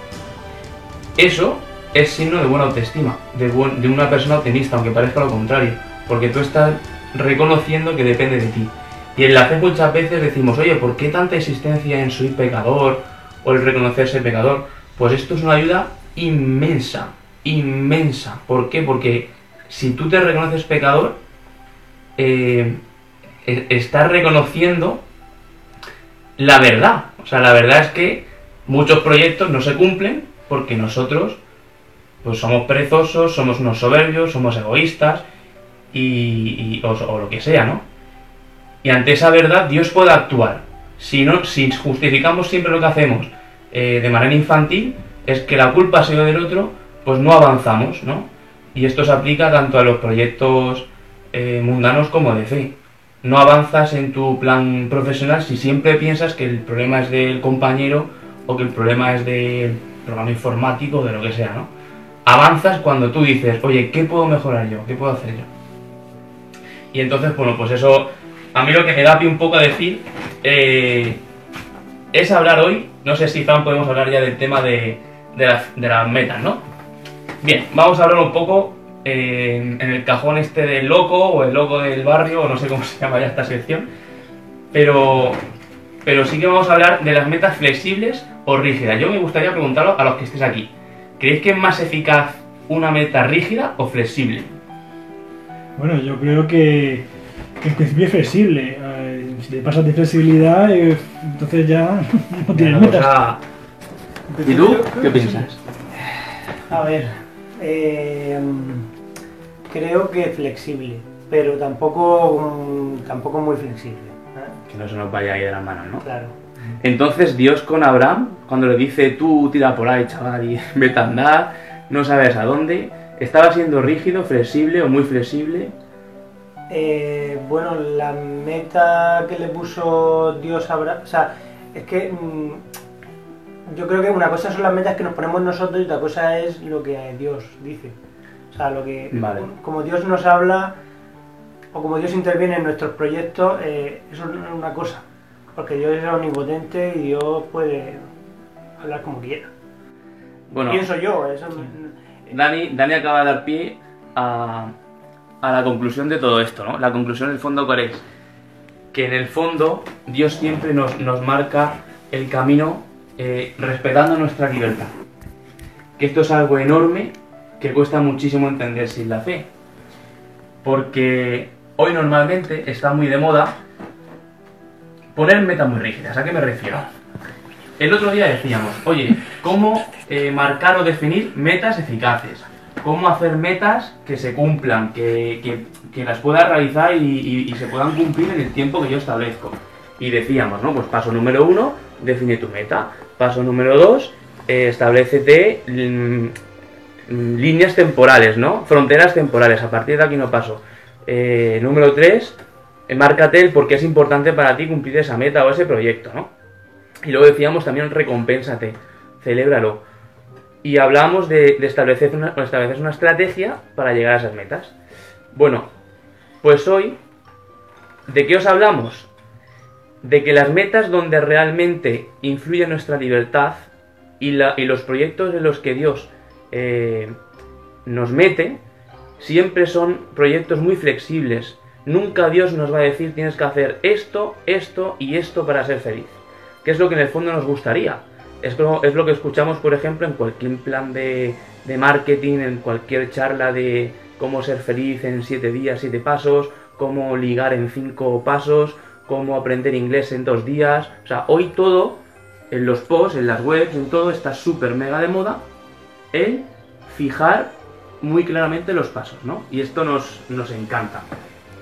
Eso es signo de buena autoestima, de, una persona optimista, aunque parezca lo contrario, porque tú estás reconociendo que depende de ti. Y en la fe muchas veces decimos, oye, ¿por qué tanta existencia en soy pecador o el reconocerse pecador? Pues esto es una ayuda inmensa, inmensa. ¿Por qué? Porque si tú te reconoces pecador, eh, e- estás reconociendo la verdad. O sea, la verdad es que muchos proyectos no se cumplen porque nosotros pues somos perezosos, somos unos soberbios, somos egoístas y, o lo que sea, ¿no? Y ante esa verdad Dios puede actuar. Si, no, si justificamos siempre lo que hacemos eh, de manera infantil, es que la culpa ha sido del otro, pues no avanzamos, ¿no? Y esto se aplica tanto a los proyectos eh, mundanos como de fe. No avanzas en tu plan profesional si siempre piensas que el problema es del compañero o que el problema es del programa informático o de lo que sea, ¿no? Avanzas cuando tú dices, oye, ¿qué puedo mejorar yo? ¿Qué puedo hacer yo? Y entonces, bueno, pues eso, a mí lo que me da pie un poco a decir eh, es hablar hoy, no sé si Fran podemos hablar ya del tema de, de, las, metas, ¿no? Bien, vamos a hablar un poco en, en el cajón este del loco o el loco del barrio, o no sé cómo se llama ya esta sección, pero, pero sí que vamos a hablar de las metas flexibles o rígidas. Yo me gustaría preguntaros a los que estéis aquí, ¿creéis que es más eficaz una meta rígida o flexible? Bueno, yo creo que, que en principio es flexible. Eh, si te pasas de flexibilidad, eh, entonces ya no tienes Una metas. cosa- ¿Y tú? ¿Qué piensas? A ver, eh, creo que flexible, pero tampoco, mm, tampoco muy flexible. ¿eh? Que no se nos vaya ahí de las manos, ¿no? Claro. Entonces Dios con Abraham, cuando le dice tú tira por ahí, chaval, y vete a andar, no sabes a dónde, estaba siendo rígido, flexible o muy flexible. Eh, bueno, la meta que le puso Dios a Abraham, o sea, es que mm, yo creo que una cosa son las metas que nos ponemos nosotros y otra cosa es lo que Dios dice. O sea, lo que Vale. como Dios nos habla o como Dios interviene en nuestros proyectos, eh, eso es una cosa, porque Dios es omnipotente y Dios puede hablar como quiera. Bueno, Pienso yo, eso Dani, Dani acaba de dar pie a, a la conclusión de todo esto, ¿no? La conclusión en el fondo cuál es? Que en el fondo Dios siempre nos, nos marca el camino eh, respetando nuestra libertad. Que esto es algo enorme que cuesta muchísimo entender sin la fe. Porque hoy normalmente está muy de moda poner metas muy rígidas. ¿A qué me refiero? El otro día decíamos, oye, ¿cómo eh, marcar o definir metas eficaces? ¿Cómo hacer metas que se cumplan, que, que- que las puedas realizar y, y- se puedan cumplir en el tiempo que yo establezco? Y decíamos, ¿no? Pues paso número uno, define tu meta. Paso número dos, eh, establecete mm, líneas temporales, ¿no? Fronteras temporales. A partir de aquí no paso. Eh, número tres, eh, márcate el por qué es importante para ti cumplir esa meta o ese proyecto, ¿no? Y luego decíamos también recompénsate, celébralo. Y hablamos de, establecer, una, una estrategia para llegar a esas metas. Bueno, pues hoy, ¿de qué os hablamos? De que las metas donde realmente influye nuestra libertad y, la- y los proyectos en los que Dios eh, nos mete siempre son proyectos muy flexibles. Nunca Dios nos va a decir tienes que hacer esto, esto y esto para ser feliz. Que es lo que en el fondo nos gustaría. Es lo, es lo que escuchamos, por ejemplo, en cualquier plan de, de marketing, en cualquier charla de cómo ser feliz en 7 días, 7 pasos, cómo ligar en 5 pasos, cómo aprender inglés en 2 días. O sea, hoy todo, en los posts, en las webs, en todo, está súper mega de moda el fijar muy claramente los pasos, ¿no? Y esto nos, nos encanta.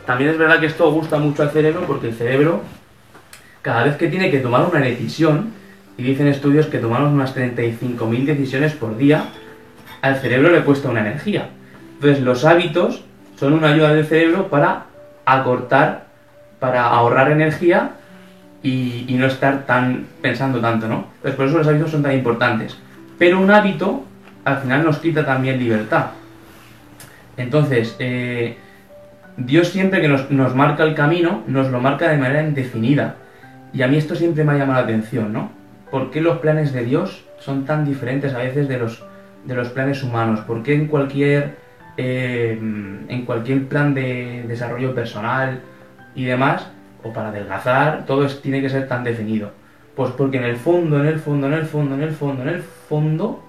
También es verdad que esto gusta mucho al cerebro porque el cerebro, cada vez que tiene que tomar una decisión, y dicen estudios que tomamos unas 35.000 decisiones por día, al cerebro le cuesta una energía. Entonces los hábitos son una ayuda del cerebro para acortar, para ahorrar energía y, y no estar tan pensando tanto, ¿no? Entonces por eso los hábitos son tan importantes. Pero un hábito al final nos quita también libertad. Entonces, eh, Dios siempre que nos, nos marca el camino, nos lo marca de manera indefinida. Y a mí esto siempre me ha llamado la atención, ¿no? ¿Por qué los planes de Dios son tan diferentes a veces de los, de los planes humanos? ¿Por qué en cualquier, eh, en cualquier plan de desarrollo personal y demás, o para adelgazar, todo tiene que ser tan definido? Pues porque en el fondo, en el fondo, en el fondo, en el fondo, en el fondo,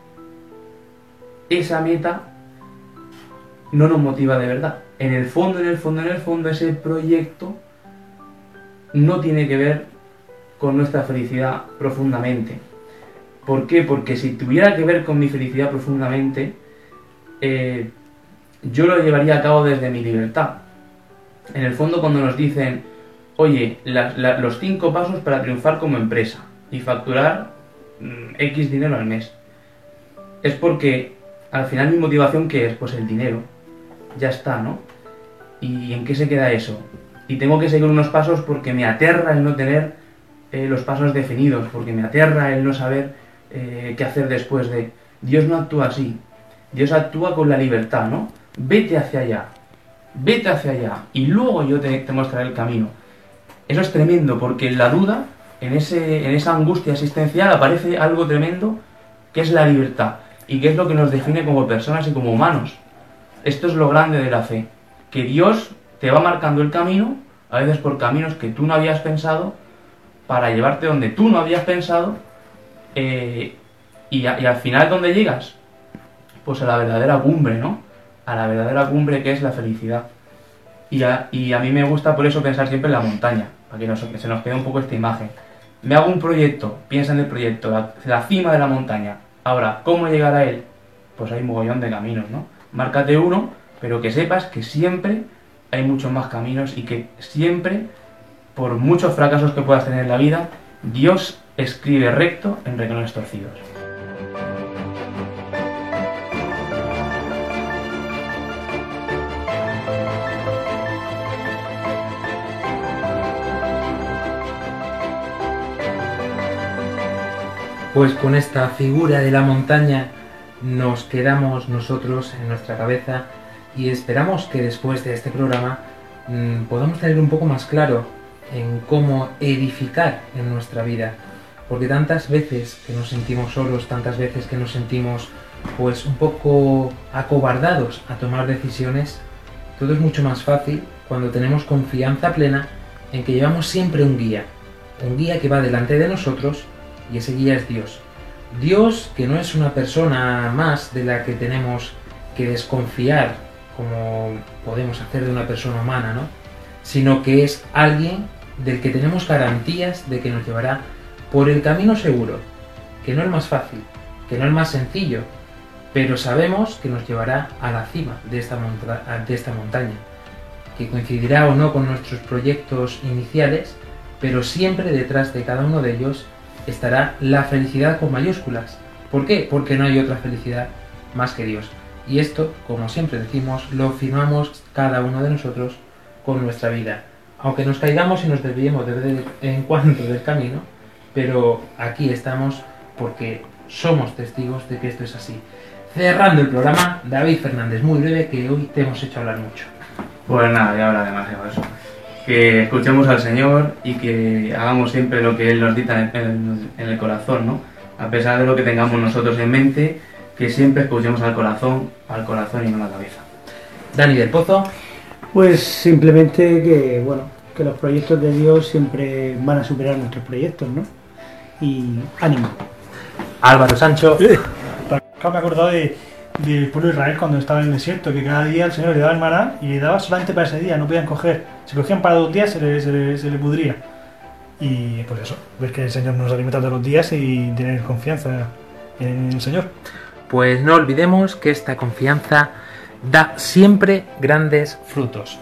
esa meta no nos motiva de verdad. En el fondo, en el fondo, en el fondo, ese proyecto no tiene que ver con nuestra felicidad profundamente. ¿Por qué? Porque si tuviera que ver con mi felicidad profundamente, eh, yo lo llevaría a cabo desde mi libertad. En el fondo, cuando nos dicen, oye, los cinco pasos para triunfar como empresa y facturar mm, X dinero al mes, es porque al final mi motivación, ¿qué es? Pues el dinero. Ya está, ¿no? ¿Y en qué se queda eso? Y tengo que seguir unos pasos porque me aterra el no tener eh, los pasos definidos, porque me aterra el no saber eh, qué hacer después de... Dios no actúa así. Dios actúa con la libertad, ¿no? Vete hacia allá. Vete hacia allá. Y luego yo te, te mostraré el camino. Eso es tremendo, porque en la duda, en, ese, en esa angustia existencial, aparece algo tremendo que es la libertad. Y que es lo que nos define como personas y como humanos. Esto es lo grande de la fe. Que Dios te va marcando el camino, a veces por caminos que tú no habías pensado, para llevarte donde tú no habías pensado, eh, y, al final, ¿dónde llegas? Pues a la verdadera cumbre, ¿no? A la verdadera cumbre que es la felicidad. Y a, mí me gusta por eso pensar siempre en la montaña, para que, nos- que se nos quede un poco esta imagen. Me hago un proyecto, piensa en el proyecto, la cima de la montaña. Ahora, ¿cómo llegar a él? Pues hay un mogollón de caminos, ¿no? Márcate uno, pero que sepas que siempre hay muchos más caminos y que siempre, por muchos fracasos que puedas tener en la vida, Dios escribe recto en renglones torcidos. Pues con esta figura de la montaña nos quedamos nosotros en nuestra cabeza y esperamos que después de este programa mm, podamos tener un poco más claro en cómo edificar en nuestra vida. Porque tantas veces que nos sentimos solos, tantas veces que nos sentimos pues un poco acobardados a tomar decisiones, todo es mucho más fácil cuando tenemos confianza plena en que llevamos siempre un guía, un guía que va delante de nosotros y ese guía es Dios. Dios que no es una persona más de la que tenemos que desconfiar como podemos hacer de una persona humana, ¿no? Sino que es alguien del que tenemos garantías de que nos llevará por el camino seguro, que no es más fácil, que no es más sencillo, pero sabemos que nos llevará a la cima de esta, de esta montaña, que coincidirá o no con nuestros proyectos iniciales, pero siempre detrás de cada uno de ellos estará la felicidad con mayúsculas. ¿Por qué? Porque no hay otra felicidad más que Dios. Y esto, como siempre decimos, lo firmamos cada uno de nosotros con nuestra vida. Aunque nos caigamos y nos desviemos de vez en cuando del camino, pero aquí estamos porque somos testigos de que esto es así. Cerrando el programa, David Fernández, muy breve, que hoy te hemos hecho hablar mucho. Pues nada, ya habla demasiado de eso. Que escuchemos al Señor y que hagamos siempre lo que Él nos dicta en el, en el corazón, ¿no? A pesar de lo que tengamos nosotros en mente, que siempre escuchemos al corazón, al corazón y no a la cabeza. Dani del Pozo. Pues simplemente que, bueno, que los proyectos de Dios siempre van a superar nuestros proyectos, ¿no? Y ánimo. Álvaro Sancho. Me he acordado de, del pueblo de Israel cuando estaba en el desierto, que cada día el Señor le daba el maná y le daba solamente para ese día, no podían coger. Si cogían para dos días se le, se le, se le pudría. Y pues eso, ves que el Señor nos alimenta todos los días y tener confianza en el Señor. Pues no olvidemos que esta confianza da siempre grandes frutos.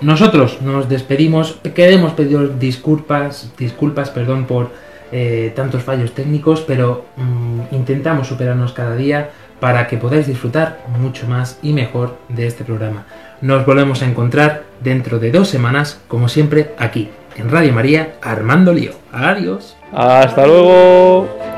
Nosotros nos despedimos, queremos pedir disculpas, disculpas, perdón, por eh, tantos fallos técnicos, pero mm, intentamos superarnos cada día para que podáis disfrutar mucho más y mejor de este programa. Nos volvemos a encontrar dentro de dos semanas, como siempre, aquí, en Radio María, Armando Lío. Adiós. Hasta luego.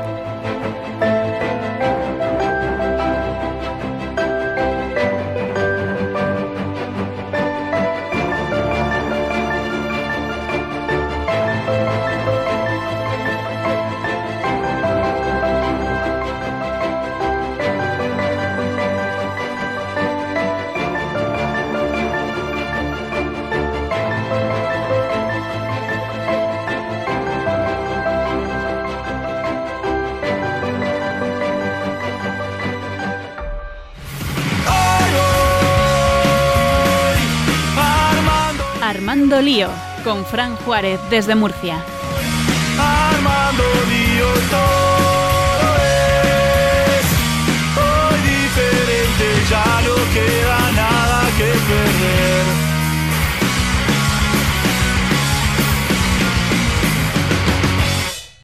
Fran Juárez desde Murcia.